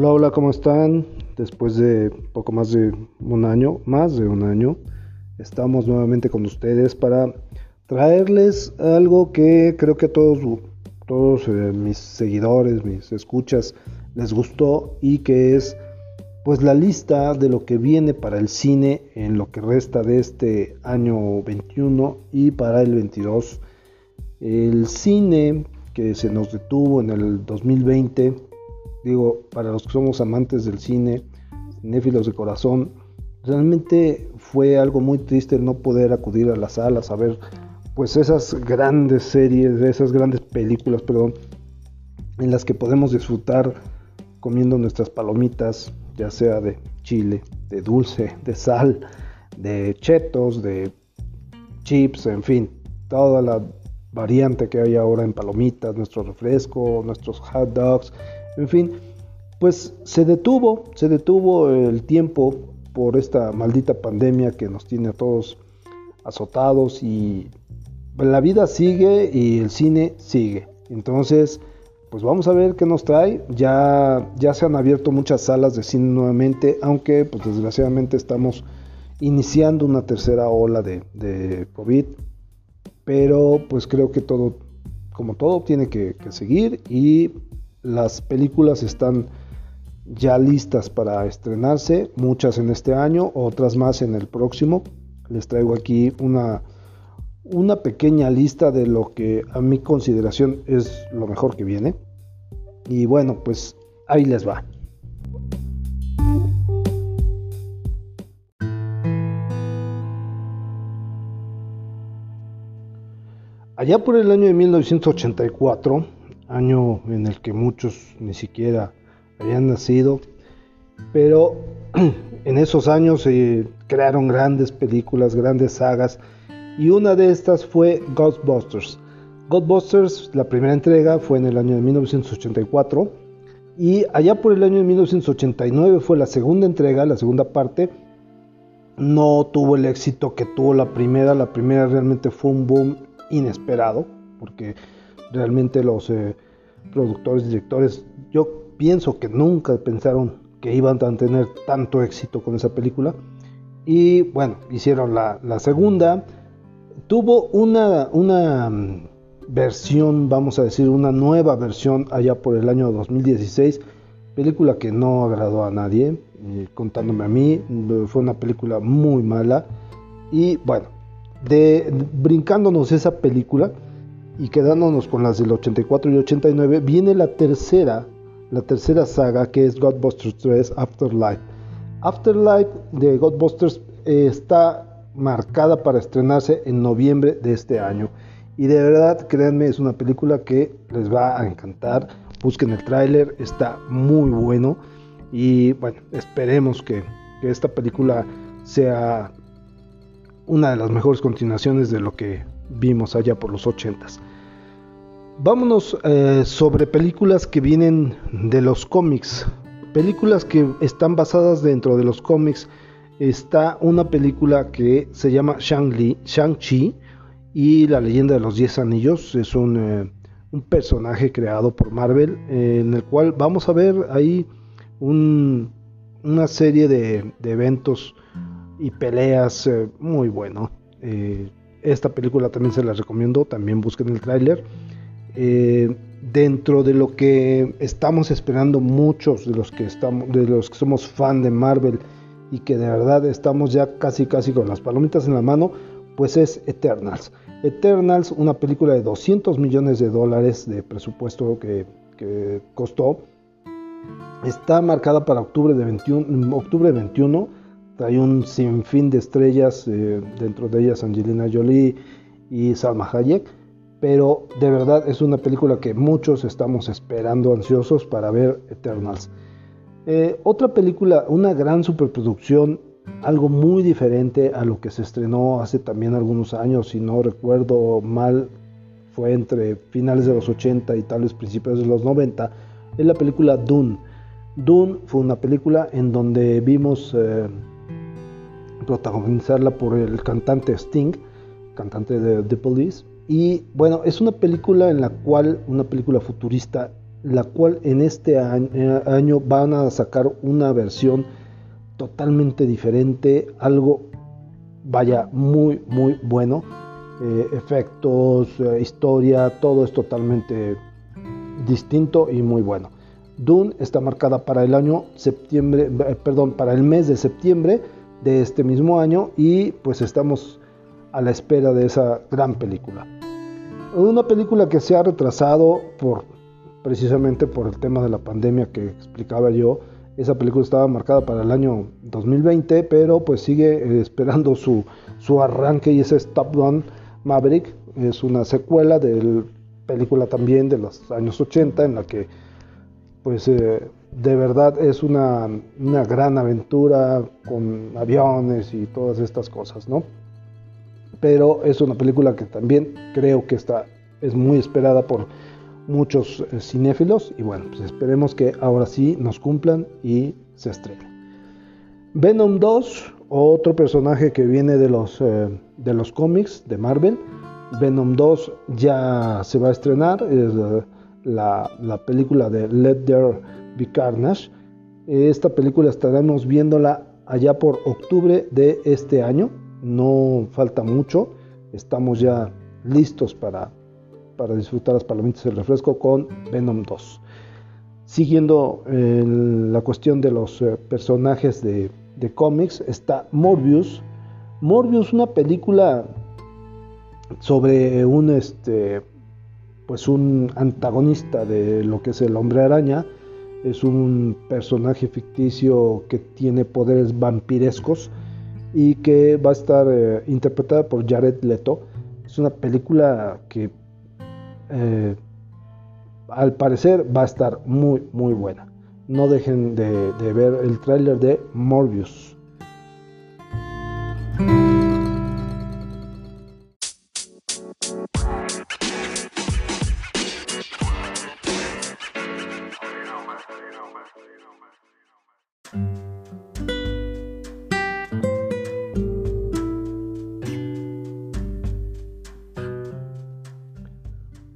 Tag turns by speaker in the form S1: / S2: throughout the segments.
S1: Hola, hola, ¿cómo están? Después de poco más de un año, más de un año, estamos nuevamente con ustedes para traerles algo que creo que a todos, todos eh, mis seguidores, mis escuchas les gustó y que es pues la lista de lo que viene para el cine en lo que resta de este año 21 y para el 22. El cine que se nos detuvo en el 2020, digo, para los que somos amantes del cine, cinéfilos de corazón, realmente fue algo muy triste no poder acudir a las salas a ver pues esas grandes series, esas grandes películas, perdón, en las que podemos disfrutar comiendo nuestras palomitas, ya sea de chile, de dulce, de sal, de chetos, de chips, en fin, toda la variante que hay ahora en palomitas, nuestro refresco, nuestros hot dogs, en fin, pues se detuvo, se detuvo el tiempo por esta maldita pandemia que nos tiene a todos azotados y la vida sigue y el cine sigue. Entonces, pues vamos a ver qué nos trae. Ya, ya se han abierto muchas salas de cine nuevamente, aunque pues desgraciadamente estamos iniciando una tercera ola de, COVID. Pero pues creo que todo, como todo, tiene que, que seguir y las películas están ya listas para estrenarse, muchas en este año, otras más en el próximo. Les traigo aquí una una pequeña lista de lo que a mi consideración es lo mejor que viene. Y bueno, pues ahí les va. Allá por el año de 1984, año en el que muchos ni siquiera habían nacido, pero en esos años se crearon grandes películas, grandes sagas, y una de estas fue Ghostbusters. Ghostbusters, la primera entrega fue en el año de 1984 y allá por el año de 1989 fue la segunda entrega, la segunda parte. No tuvo el éxito que tuvo la primera, la primera realmente fue un boom inesperado porque realmente los eh, productores, directores, yo pienso que nunca pensaron que iban a tener tanto éxito con esa película. Y bueno, hicieron la, segunda, tuvo una, una mm, versión, vamos a decir, una nueva versión allá por el año 2016, película que no agradó a nadie, eh, contándome a mí, fue una película muy mala. Y bueno, de, brincándonos esa película y quedándonos con las del 84 y 89, viene la tercera, la tercera saga que es Godbusters 3 Afterlife. Afterlife de Godbusters eh, está marcada para estrenarse en noviembre de este año. Y de verdad, créanme, es una película que les va a encantar. Busquen el tráiler, está muy bueno. Y bueno, esperemos que, esta película sea una de las mejores continuaciones de lo que vimos allá por los 80s. Vámonos eh, sobre películas que vienen de los cómics. Películas que están basadas dentro de los cómics está una película que se llama Shang-Chi y la leyenda de los 10 anillos. Es un, eh, un personaje creado por Marvel eh, en el cual vamos a ver ahí una serie de, eventos y peleas muy bueno. esta película también se la recomiendo, también busquen el tráiler. Dentro de lo que estamos esperando muchos de los que estamos de los que somos fan de Marvel y que de verdad estamos ya casi casi con las palomitas en la mano, pues es Eternals. Eternals, una película de 200 millones de dólares de presupuesto que, costó, está marcada para octubre de 21, octubre 21 trae un sinfín de estrellas, eh, dentro de ellas Angelina Jolie y Salma Hayek, pero de verdad es una película que muchos estamos esperando ansiosos para ver Eternals. Eh, otra película, una gran superproducción, algo muy diferente a lo que se estrenó hace también algunos años, si no recuerdo mal, fue entre finales de los 80 y tal vez principios de los 90, es la película Dune. Dune fue una película en donde vimos eh, protagonizarla por el cantante Sting, cantante de The Police. Y bueno, es una película en la cual, una película futurista la cual en este año, van a sacar una versión totalmente diferente, algo vaya muy muy bueno, eh, efectos, eh, historia, todo es totalmente distinto y muy bueno. Dune está marcada para el año septiembre, eh, perdón, para el mes de septiembre de este mismo año y pues estamos a la espera de esa gran película. Una película que se ha retrasado por precisamente por el tema de la pandemia que explicaba yo. Esa película estaba marcada para el año 2020, pero pues sigue eh, esperando su, su arranque y ese es Top Gun Maverick. Es una secuela de la película también de los años 80 en la que pues eh, de verdad es una, una, gran aventura con aviones y todas estas cosas, ¿no? Pero es una película que también creo que está, es muy esperada por muchos eh, cinéfilos y bueno, pues esperemos que ahora sí nos cumplan y se estrene. Venom 2, otro personaje que viene de los, eh, de los cómics de Marvel. Venom 2 ya se va a estrenar, es la, la película de Let There Be Carnage. Esta película estaremos viéndola allá por octubre de este año, no falta mucho, estamos ya listos para para disfrutar las palomitas y el refresco con Venom 2. Siguiendo la cuestión de los eh, personajes de, cómics, está Morbius. Morbius, una película sobre un este pues un antagonista de lo que es el hombre araña es un personaje ficticio que tiene poderes vampirescos y que va a estar eh, interpretada por Jared Leto es una película que eh, al parecer va a estar muy muy buena. No dejen de, de ver el tráiler de Morbius.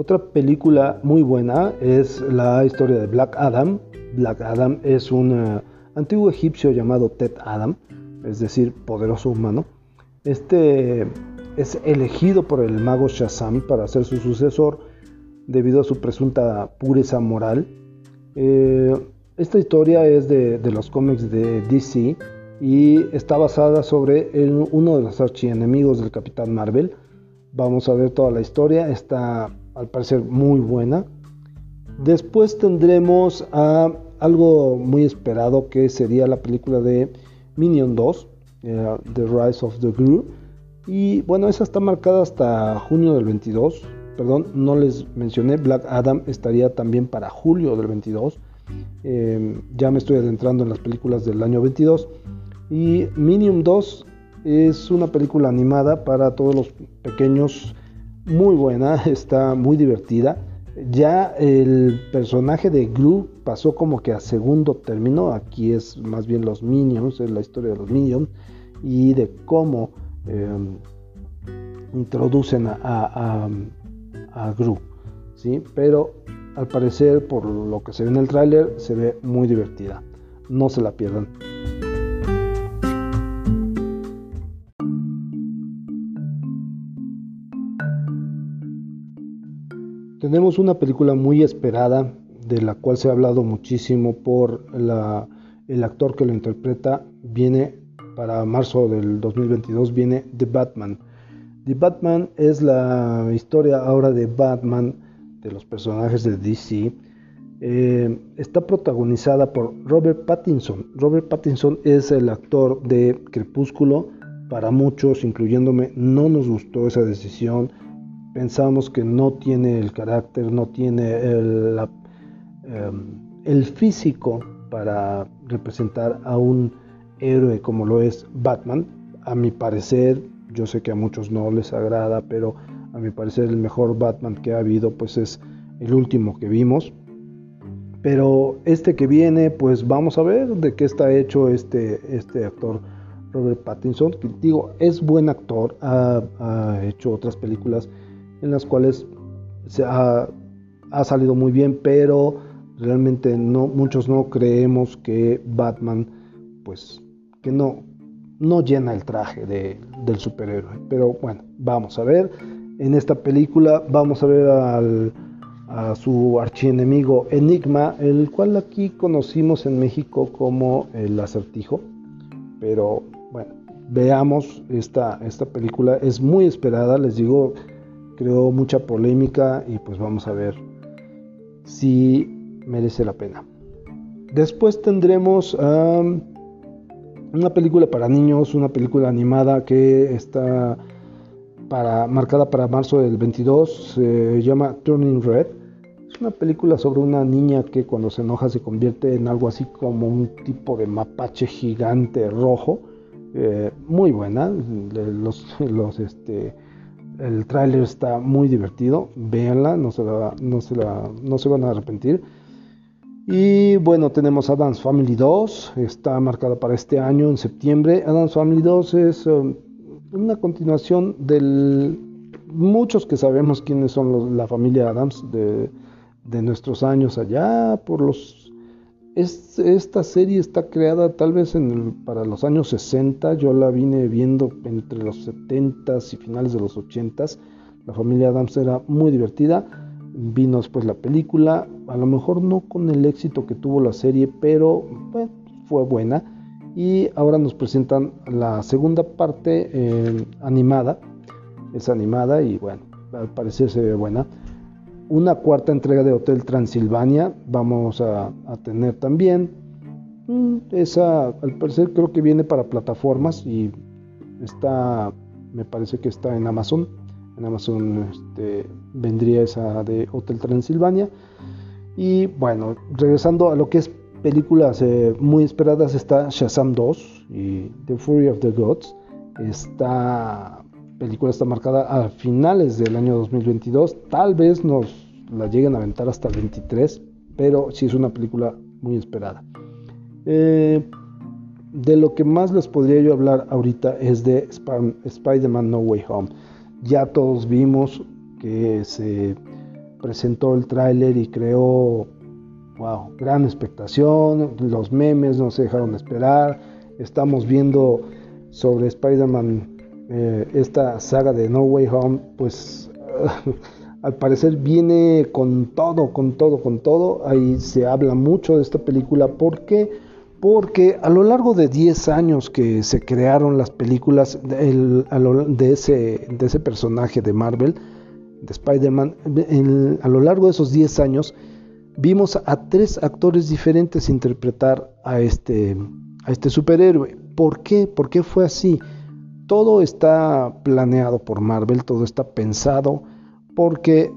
S1: Otra película muy buena es la historia de Black Adam. Black Adam es un eh, antiguo egipcio llamado Ted Adam, es decir, poderoso humano. Este es elegido por el mago Shazam para ser su sucesor debido a su presunta pureza moral. Eh, esta historia es de, los cómics de DC y está basada sobre uno de los archienemigos del Capitán Marvel. Vamos a ver toda la historia. Está al parecer muy buena. Después tendremos a algo muy esperado que sería la película de Minion 2, eh, The Rise of the Gru. Y bueno, esa está marcada hasta junio del 22. Perdón, no les mencioné, Black Adam estaría también para julio del 22. Em, ya me estoy adentrando en las películas del año 22. Y Minion 2 es una película animada para todos los pequeños muy buena, está muy divertida. Ya el personaje de Gru pasó como que a segundo término. Aquí es más bien los Minions, es la historia de los Minions y de cómo em, introducen a, a, Gru. ¿sí? Pero al parecer, por lo que se ve en el tráiler, se ve muy divertida. No se la pierdan. Tenemos una película muy esperada, de la cual se ha hablado muchísimo por el actor que lo interpreta. Viene para marzo del 2022, viene The Batman. The Batman es la historia ahora de Batman, de los personajes de DC. Eh, está protagonizada por Robert Pattinson. Robert Pattinson es el actor de Crepúsculo. Para muchos, incluyéndome, no nos gustó esa decisión pensamos que no tiene el carácter, no tiene el, em, el físico para representar a un héroe como lo es Batman. A mi parecer, yo sé que a muchos no les agrada, pero a mi parecer el mejor Batman que ha habido pues es el último que vimos. Pero este que viene, pues vamos a ver de qué está hecho este, este actor Robert Pattinson. Que digo, es buen actor, ha hecho otras películas en las cuales se ha, salido muy bien, pero realmente no, muchos no creemos que Batman, pues, que no, no llena el traje de, del superhéroe. Pero bueno, vamos a ver. En esta película vamos a ver al, a su archienemigo Enigma, el cual aquí conocimos en México como el acertijo. Pero bueno, veamos esta, esta película. Es muy esperada, les digo, creó mucha polémica y pues vamos a ver si merece la pena. Después tendremos una película para niños, una película animada que está para, marcada para marzo del 22, se llama Turning Red. Es una película sobre una niña que cuando se enoja se convierte en algo así como un tipo de mapache gigante rojo. Eh, muy buena. Los, los, este, el tráiler está muy divertido. Véanla, no se, no, se no se van a arrepentir. Y bueno, tenemos Adam's Family 2, está marcada para este año, en septiembre. Adam's Family 2 es um, una continuación de muchos que sabemos quiénes son la familia Adams de, de, nuestros años allá, por los... esta serie está creada tal vez en para los años 60, yo la vine viendo entre los 70 y finales de los 80 La familia Adams era muy divertida. Vino después la película, a lo mejor no con el éxito que tuvo la serie, pero fue buena. Y ahora nos presentan la segunda parte eh, animada, es animada y bueno, al parecer se ve buena. Una cuarta entrega de Hotel Transilvania vamos a, tener también. Mm, esa al parecer creo que viene para plataformas y está, me parece que está en Amazon en Amazon este, vendría esa de Hotel Transilvania. Y bueno, regresando a lo que es películas eh, muy esperadas, está Shazam 2 y The Fury of the Gods. Esta película está marcada a finales del año 2022. Tal vez nos la lleguen a aventar hasta el 23, pero sí es una película muy esperada. Eh, de lo que más les podría yo hablar ahorita es de Spider-Man No Way Home. Ya todos vimos que se presentó el tráiler y creó, wow, gran expectación. Los memes no se dejaron de esperar. Estamos viendo sobre Spider-Man, eh, esta saga de No Way Home, pues al parecer viene con todo, con todo, con todo. Ahí se habla mucho de esta película porque porque a lo largo de 10 años que se crearon las películas de, ese, de ese personaje de Marvel, de Spider-Man, a lo largo de esos 10 años vimos a tres actores diferentes interpretar a este, a este superhéroe. ¿Por qué? ¿Por qué fue así? Todo está planeado por Marvel, todo está pensado porque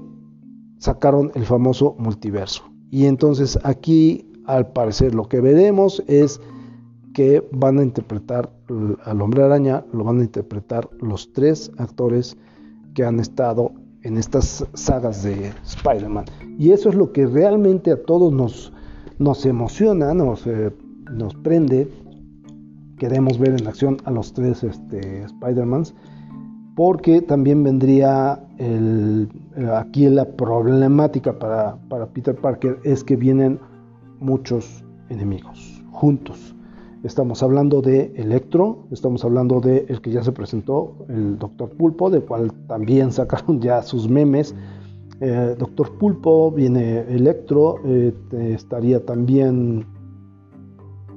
S1: sacaron el famoso multiverso. Y entonces aquí al parecer lo que veremos es que van a interpretar al hombre araña, lo van a interpretar los tres actores que han estado en estas sagas de Spider-Man. Y eso es lo que realmente a todos nos, emociona, nos, eh, nos prende. Queremos ver en acción a los tres este, Spider-Mans. Porque también vendría el, eh, aquí la problemática para, Peter Parker es que vienen muchos enemigos juntos. Estamos hablando de Electro, estamos hablando de el que ya se presentó, el Doctor Pulpo, del cual también sacaron ya sus memes. Eh, Doctor Pulpo, viene Electro, eh, estaría también,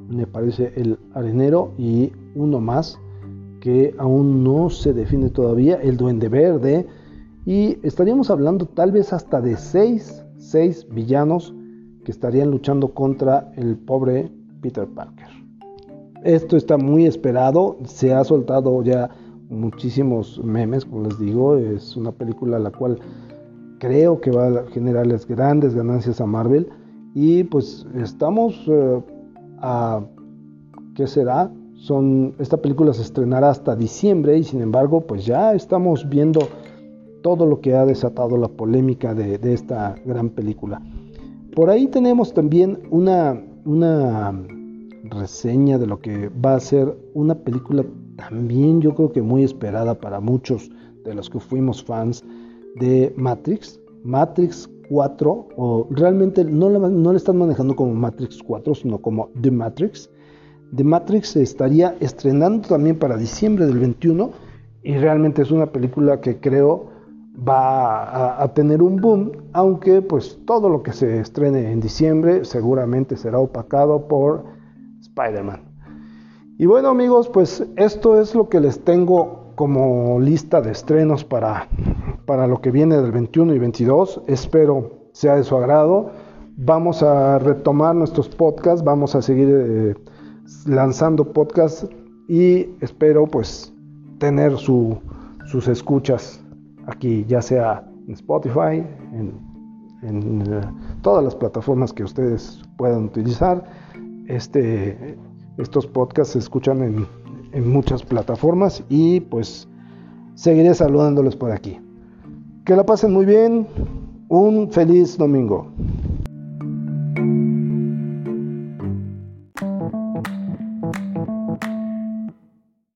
S1: me parece, el Arenero y uno más que aún no se define todavía, el Duende Verde. Y estaríamos hablando tal vez hasta de seis, seis villanos que estarían luchando contra el pobre Peter Parker. Esto está muy esperado, se ha soltado ya muchísimos memes, como les digo, es una película la cual creo que va a generarles grandes ganancias a Marvel y pues estamos eh, a ¿qué será? Esta película se estrenará hasta diciembre y sin embargo, pues ya estamos viendo todo lo que ha desatado la polémica de esta gran película. Por ahí tenemos también una, una reseña de lo que va a ser una película también yo creo que muy esperada para muchos de los que fuimos fans de Matrix. Matrix 4, o realmente no la, no están manejando como Matrix 4, sino como The Matrix. The Matrix se estaría estrenando también para diciembre del 21 y realmente es una película que creo va a, tener un boom, aunque pues todo lo que se estrene en diciembre seguramente será opacado por Spider-Man. Y bueno amigos, pues esto es lo que les tengo como lista de estrenos para, para lo que viene del 21 y 22. Espero sea de su agrado. Vamos a retomar nuestros podcasts, vamos a seguir eh, lanzando podcasts y espero pues tener sus escuchas aquí, ya sea en Spotify, en, eh, todas las plataformas que ustedes puedan utilizar. Este, estos podcasts se escuchan en, en muchas plataformas y pues seguiré saludándoles por aquí. Que la pasen muy bien. Un feliz domingo.